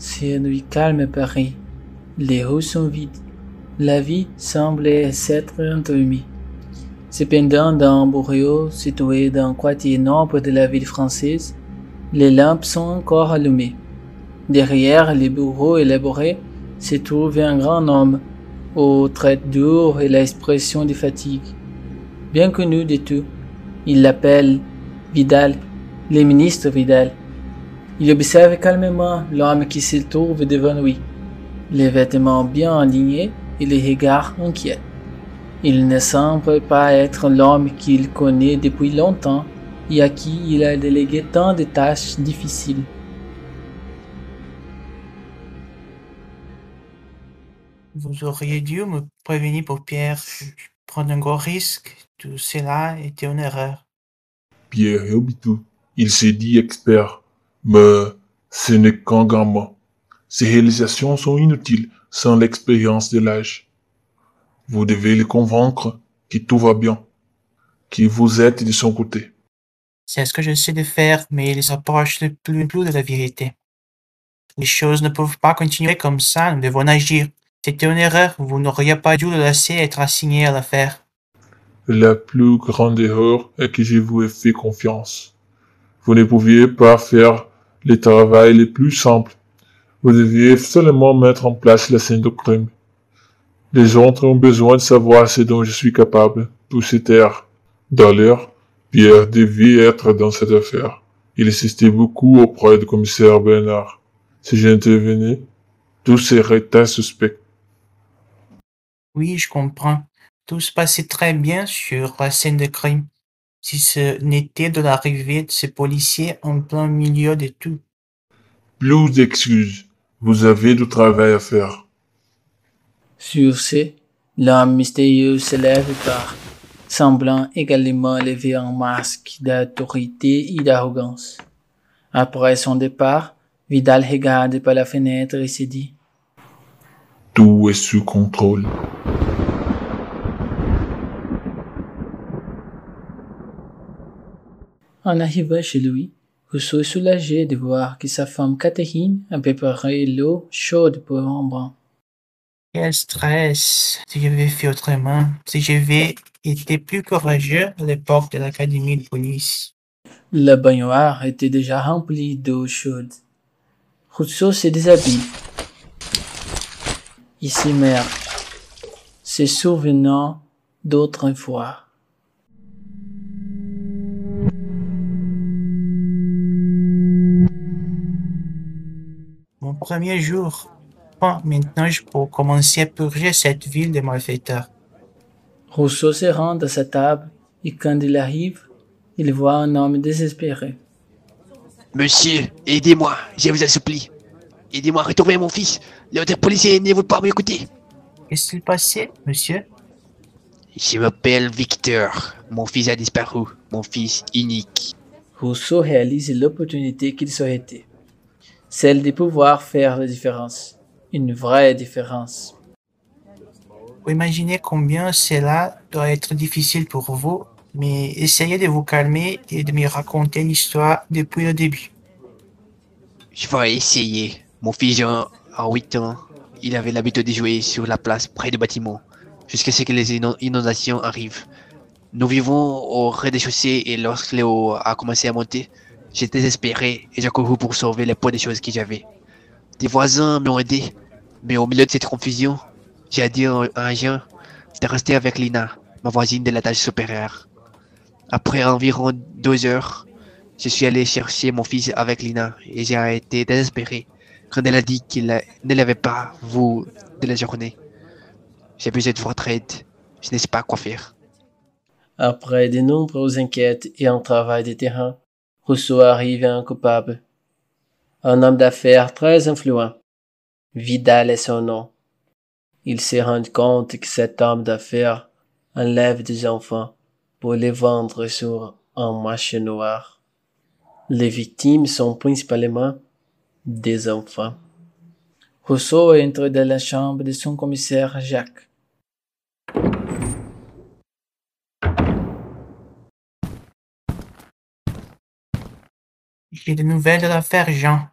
C'est une nuit calme à Paris. Les rues sont vides. La vie semble s'être endormie. Cependant, dans Bourreau, situé dans un quartier noble de la ville française, les lampes sont encore allumées. Derrière les bureaux élaborés se trouve un grand homme, aux traits durs et l'expression de fatigue. Bien connu de tous, il l'appelle Vidal, le ministre Vidal. Il observe calmement l'homme qui se trouve devant lui, les vêtements bien alignés et les regards inquiets. Il ne semble pas être l'homme qu'il connaît depuis longtemps et à qui il a délégué tant de tâches difficiles. Vous auriez dû me prévenir pour Pierre. Prendre un gros risque, tout cela était une erreur. Pierre Yobitu, il s'est dit expert, mais ce n'est qu'un gamin. Ses réalisations sont inutiles sans l'expérience de l'âge. Vous devez le convaincre que tout va bien, que vous êtes de son côté. C'est ce que j'essaie de faire, mais il s'approche de plus en plus de la vérité. Les choses ne peuvent pas continuer comme ça, nous devons agir. C'était une erreur, vous n'auriez pas dû le laisser être assigné à l'affaire. La plus grande erreur est que je vous ai fait confiance. Vous ne pouviez pas faire le travail le plus simple. Vous deviez seulement mettre en place la scène de crime. Les autres ont besoin de savoir ce dont je suis capable pour se taire. D'ailleurs, Pierre devait être dans cette affaire. Il assistait beaucoup auprès du commissaire Bernard. Si j'intervenais, tout serait suspect. Oui, je comprends. Tout se passait très bien sur la scène de crime. Si ce n'était de l'arrivée de ces policiers en plein milieu de tout. Plus d'excuses. Vous avez du travail à faire. Sur ce, l'homme mystérieux se lève et part, semblant également lever un masque d'autorité et d'arrogance. Après son départ, Vidal regarde par la fenêtre et se dit Tout est sous contrôle. En arrivant chez lui, Rousseau est soulagé de voir que sa femme Catherine a préparé l'eau chaude pour un bain. Quel stress. Si j'avais fait autrement, si j'avais été plus courageux à l'époque de l'académie de police. La baignoire était déjà remplie d'eau chaude. Rousseau se déshabille. Il s'immerge, se souvenant d'autrefois. Mon premier jour. Bon, maintenant je peux commencer à purger cette ville de malfaiteurs. Rousseau se rend à sa table et quand il arrive, il voit un homme désespéré. Monsieur, aidez-moi, je vous en supplie. Aidez-moi à retrouver mon fils. L'autre policier ne veut pas m'écouter. Qu'est-ce qu'il passait, monsieur? Je m'appelle Victor. Mon fils a disparu. Mon fils unique. Rousseau réalise l'opportunité qu'il souhaitait. Celle de pouvoir faire la différence. Une vraie différence. Vous imaginez combien cela doit être difficile pour vous, mais essayez de vous calmer et de me raconter l'histoire depuis le début. Je vais essayer. Mon fils Jean a 8 ans. Il avait l'habitude de jouer sur la place près du bâtiment, jusqu'à ce que les inon- inondations arrivent. Nous vivons au rez-de-chaussée et lorsque l'eau a commencé à monter, j'ai désespéré et j'ai couru pour sauver les peu de choses que j'avais. Des voisins m'ont aidé, mais au milieu de cette confusion, j'ai dit à un Jean de rester avec Lina, ma voisine de l'étage supérieur. Après environ deux heures, je suis allé chercher mon fils avec Lina et j'ai été désespéré quand elle a dit qu'il ne l'avait pas vu de la journée. J'ai besoin de votre aide. Je ne sais pas quoi faire. Après de nombreuses enquêtes et un travail de terrain, Rousseau arrive à un coupable. Un homme d'affaires très influent. Vidal est son nom. Il se rend compte que cet homme d'affaires enlève des enfants pour les vendre sur un marché noir. Les victimes sont principalement des enfants. Rousseau entre dans la chambre de son commissaire Jacques. J'ai des nouvelles de l'affaire Jean.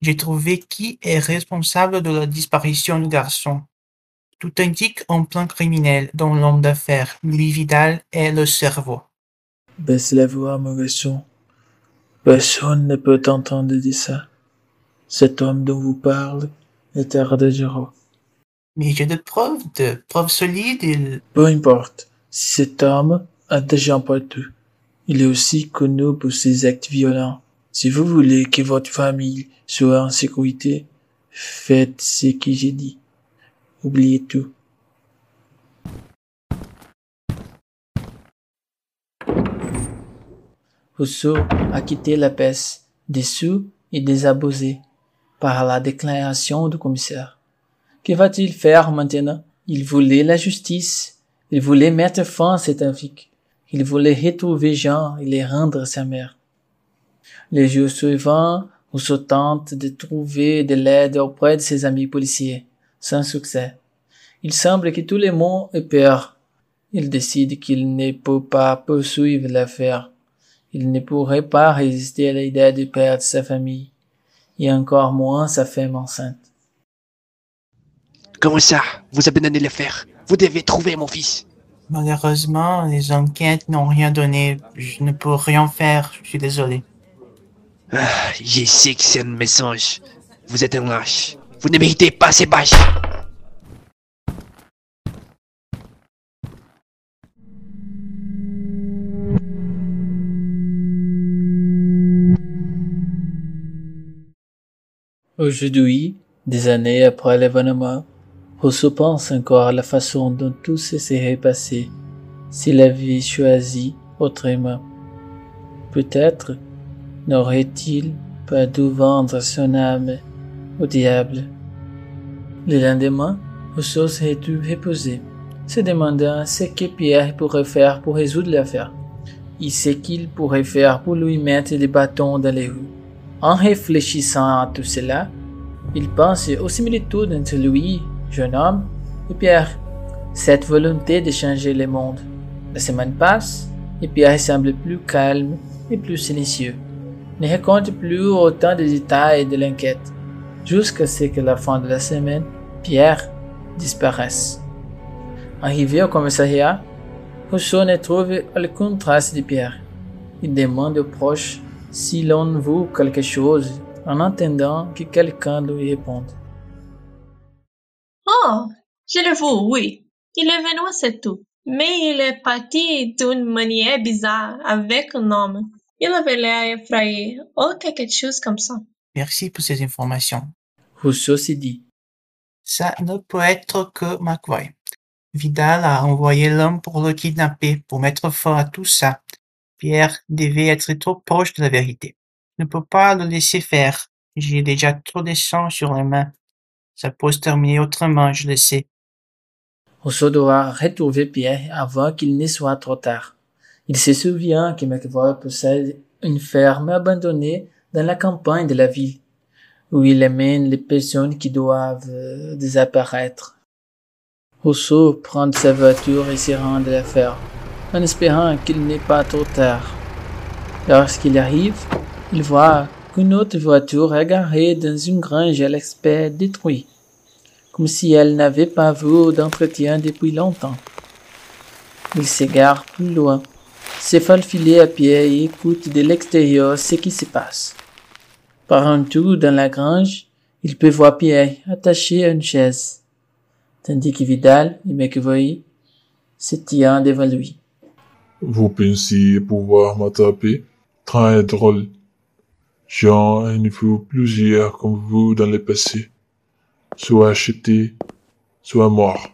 J'ai trouvé qui est responsable de la disparition du garçon. Tout indique un plan criminel dont l'homme d'affaires, Louis Vidal, est le cerveau. Baisse la voix, mon garçon. Personne ne peut entendre dire ça. Cet homme dont vous parlez est Ardagero. Mais j'ai des preuves, de preuves solides. Il... Peu importe. Cet homme a déjà partout, il est aussi connu pour ses actes violents. Si vous voulez que votre famille soit en sécurité, faites ce que j'ai dit. Oubliez tout. Rousseau a quitté la peste, déçu et désabusé par la déclaration du commissaire. Que va-t-il faire maintenant? Il voulait la justice. Il voulait mettre fin à cette intrigue. Il voulait retrouver Jean et les rendre sa mère. Les jours suivants, Rousseau tente de trouver de l'aide auprès de ses amis policiers, sans succès. Il semble que tout le monde est peur. Il décide qu'il ne peut pas poursuivre l'affaire. Il ne pourrait pas résister à l'idée de perdre sa famille, et encore moins sa femme enceinte. Comment ça? Vous abandonnez l'affaire? Vous devez trouver mon fils. Malheureusement, les enquêtes n'ont rien donné. Je ne peux rien faire. Je suis désolé. Ah, je sais que c'est un message. Vous êtes un lâche. Vous ne méritez pas ces bâches. Aujourd'hui, des années après l'événement, Rousseau pense encore à la façon dont tout se serait passé s'il avait choisi autrement. Peut-être n'aurait-il pas dû vendre son âme au diable? Le lendemain, Rousseau s'est dû reposer, se demandant ce que Pierre pourrait faire pour résoudre l'affaire et ce qu'il pourrait faire pour lui mettre des bâtons dans les roues. En réfléchissant à tout cela, il pense aux similitudes entre lui, jeune homme, et Pierre, cette volonté de changer le monde. La semaine passe, et Pierre semble plus calme et plus silencieux. Ne raconte plus autant de détails de l'enquête, jusqu'à ce que la fin de la semaine, Pierre disparaisse. Arrivé au commissariat, Rousseau ne trouve aucune trace de Pierre. Il demande aux proches si l'on veut quelque chose en attendant que quelqu'un lui réponde. Oh, je le veux, oui. Il est venu, c'est tout. Mais il est parti d'une manière bizarre avec un homme. Il avait l'air effrayé ou quelque chose comme ça. Merci pour ces informations. Rousseau s'est dit. Ça ne peut être que McVoy. Vidal a envoyé l'homme pour le kidnapper, pour mettre fin à tout ça. Pierre devait être trop proche de la vérité. Je ne peux pas le laisser faire. J'ai déjà trop de sang sur les mains. Ça peut se terminer autrement, je le sais. Rousseau doit retrouver Pierre avant qu'il ne soit trop tard. Il se souvient que McVoy possède une ferme abandonnée dans la campagne de la ville, où il amène les personnes qui doivent euh, disparaître. Rousseau prend sa voiture et se rend à la ferme en espérant qu'il n'est pas trop tard. Lorsqu'il arrive, il voit qu'une autre voiture est garée dans une grange à l'aspect détruit, comme si elle n'avait pas vu d'entretien depuis longtemps. Il s'égare plus loin, se filer à pied et écoute de l'extérieur ce qui se passe. Par un trou dans la grange, il peut voir Pierre attaché à une chaise, tandis que Vidal et McVoy se tiennent devant lui. Vous pensiez pouvoir m'attraper? Très drôle. J'en ai vu plusieurs comme vous dans le passé, soit achetés, soit morts.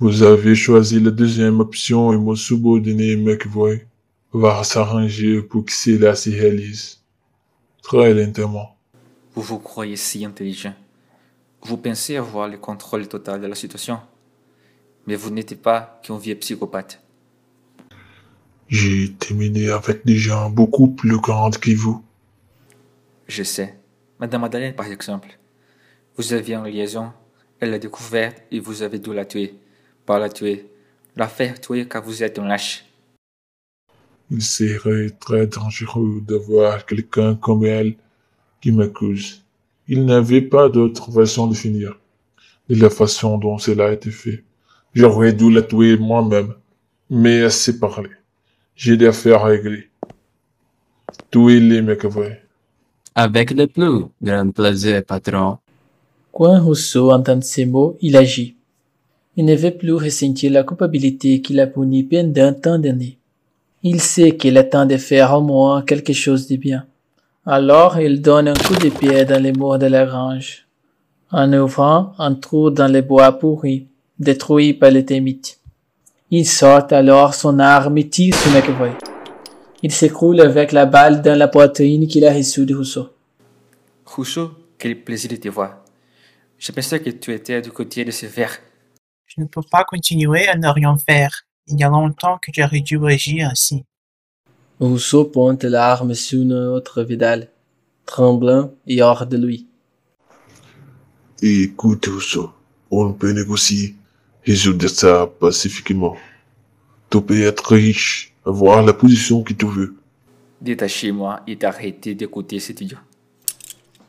Vous avez choisi la deuxième option et mon subordonné McVoy va s'arranger pour que cela se réalise. Très lentement. Vous vous croyez si intelligent. Vous pensez avoir le contrôle total de la situation. Mais vous n'êtes pas qu'un vieux psychopathe. J'ai terminé avec des gens beaucoup plus grands que vous. Je sais. Madame Madeleine, par exemple. Vous aviez une liaison, elle l'a découverte et vous avez dû la tuer. Pas la tuer. La faire tuer car vous êtes un lâche. Il serait très dangereux d'avoir quelqu'un comme elle qui m'accuse. Il n'avait pas d'autre façon de finir. De la façon dont cela a été fait. J'aurais dû la tuer moi-même. Mais assez parlé. J'ai des affaires à régler. Tuez-les, McAvoy. Avec le plus grand plaisir, patron. Quand Rousseau entend ces mots, il agit. Il ne veut plus ressentir la culpabilité qui l'a puni pendant tant d'années. Il sait qu'il est temps de faire au moins quelque chose de bien. Alors il donne un coup de pied dans les murs de la grange, en ouvrant un trou dans les bois pourris, détruits par les termites. Il sort alors son arme et tire sur McAvoy. Il s'écroule avec la balle dans la poitrine qu'il a reçue de Rousseau. Rousseau, quel plaisir de te voir. Je pensais que tu étais du côté de ce verre. Je ne peux pas continuer à ne rien faire. Il y a longtemps que j'aurais dû agir ainsi. Rousseau pointe l'arme sur notre Vidal, tremblant et hors de lui. Écoute, Rousseau, on peut négocier, résoudre ça pacifiquement. Tu peux être riche, avoir la position que tu veux. Détachez-moi et d'arrêter d'écouter cet idiot.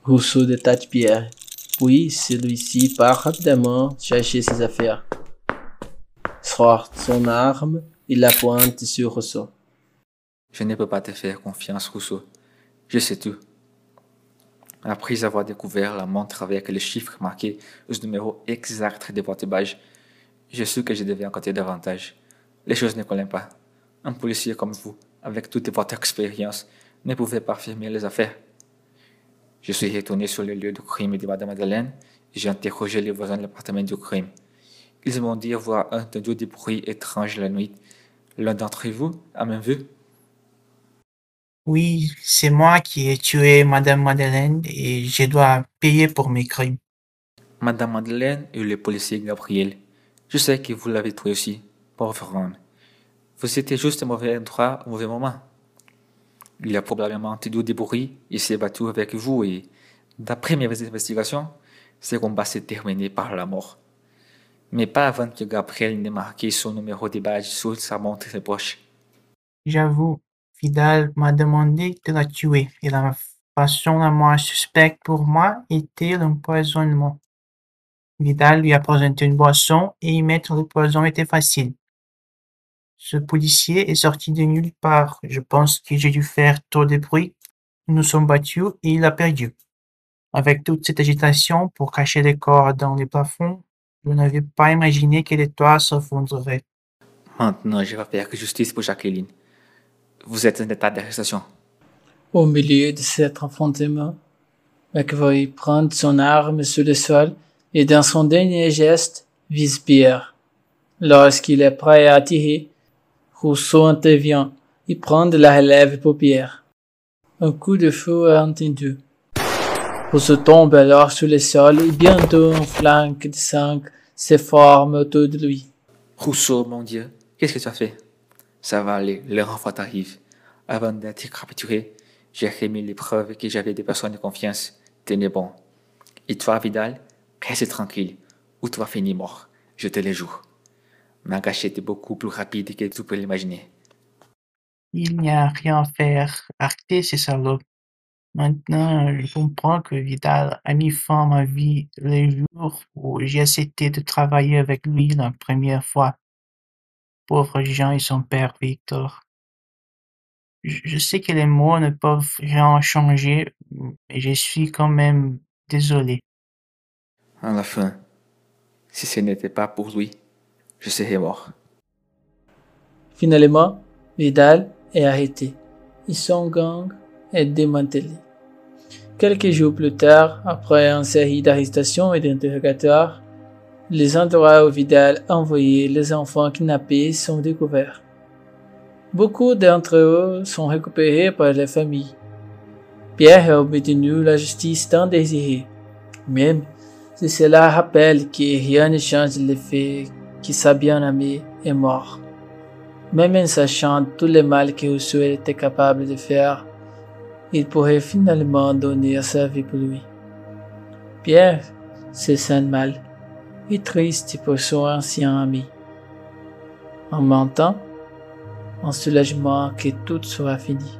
Rousseau détache Pierre, puis celui-ci part rapidement chercher ses affaires. Sort son arme et la pointe sur Rousseau. Je ne peux pas te faire confiance, Rousseau. Je sais tout. Après avoir découvert la montre avec les chiffres marqués au numéro exact de votre badge, je sais que je devais en compter davantage. Les choses ne collent pas. Un policier comme vous, avec toute votre expérience, ne pouvait pas firmer les affaires. Je suis retourné sur le lieu du crime de Madame Madeleine et j'ai interrogé les voisins de l'appartement du crime. Ils m'ont dit avoir entendu des bruits étranges la nuit. L'un d'entre vous a même vu Oui, c'est moi qui ai tué Madame Madeleine et je dois payer pour mes crimes. Madame Madeleine et le policier Gabriel. Je sais que vous l'avez trouvé aussi, pauvre homme. Vous étiez juste au mauvais endroit au mauvais moment. Il a probablement entendu des bruits et s'est battu avec vous et, d'après mes investigations, ce combat s'est terminé par la mort. Mais pas avant que Gabriel n'ait marqué son numéro de badge sur sa montre de poche. J'avoue, Vidal m'a demandé de la tuer et la façon la moins suspecte pour moi était l'empoisonnement. Vidal lui a présenté une boisson et y mettre le poison était facile. Ce policier est sorti de nulle part. Je pense que j'ai dû faire trop de bruit. Nous nous sommes battus et il a perdu. Avec toute cette agitation pour cacher les corps dans les plafonds, je n'avais pas imaginé que les toits s'effondreraient. Maintenant, je vais faire justice pour Jacqueline. Vous êtes en état d'arrestation. Au milieu de cet affrontement, McVoy prend son arme sur le sol et dans son dernier geste vise Pierre. Lorsqu'il est prêt à tirer, Rousseau intervient et prend de la relève pour Pierre. Un coup de feu est entendu. Rousseau tombe alors sur le sol et bientôt un flanc de sang se forme autour de lui. Rousseau, mon Dieu, qu'est-ce que tu as fait? Ça va aller, le renfort arrive. Avant d'être capturé, j'ai remis les preuves que j'avais des personnes de confiance. Tenez bon. Et toi, Vidal, reste tranquille, ou tu vas finir mort, je te le jure. Ma gâchette est beaucoup plus rapide que tu peux l'imaginer. Il n'y a rien à faire. Arrêtez ces salauds. Maintenant, je comprends que Vidal a mis fin à ma vie le jour où j'ai accepté de travailler avec lui la première fois. Pauvre Jean et son père Victor. Je je sais que les mots ne peuvent rien changer, mais je suis quand même désolé. À la fin, si ce n'était pas pour lui, je mort. Finalement, Vidal est arrêté et son gang est démantelé. Quelques jours plus tard, après une série d'arrestations et d'interrogatoires, les endroits où Vidal a envoyé les enfants kidnappés sont découverts. Beaucoup d'entre eux sont récupérés par les familles. Pierre a obtenu la justice tant désirée, même si cela rappelle que rien ne change le fait sa bien-aimée est mort. Même en sachant tout le mal que Rousseau était capable de faire, il pourrait finalement donner sa vie pour lui. Pierre se sent mal et triste pour son ancien ami. En temps, un soulagement que tout sera fini.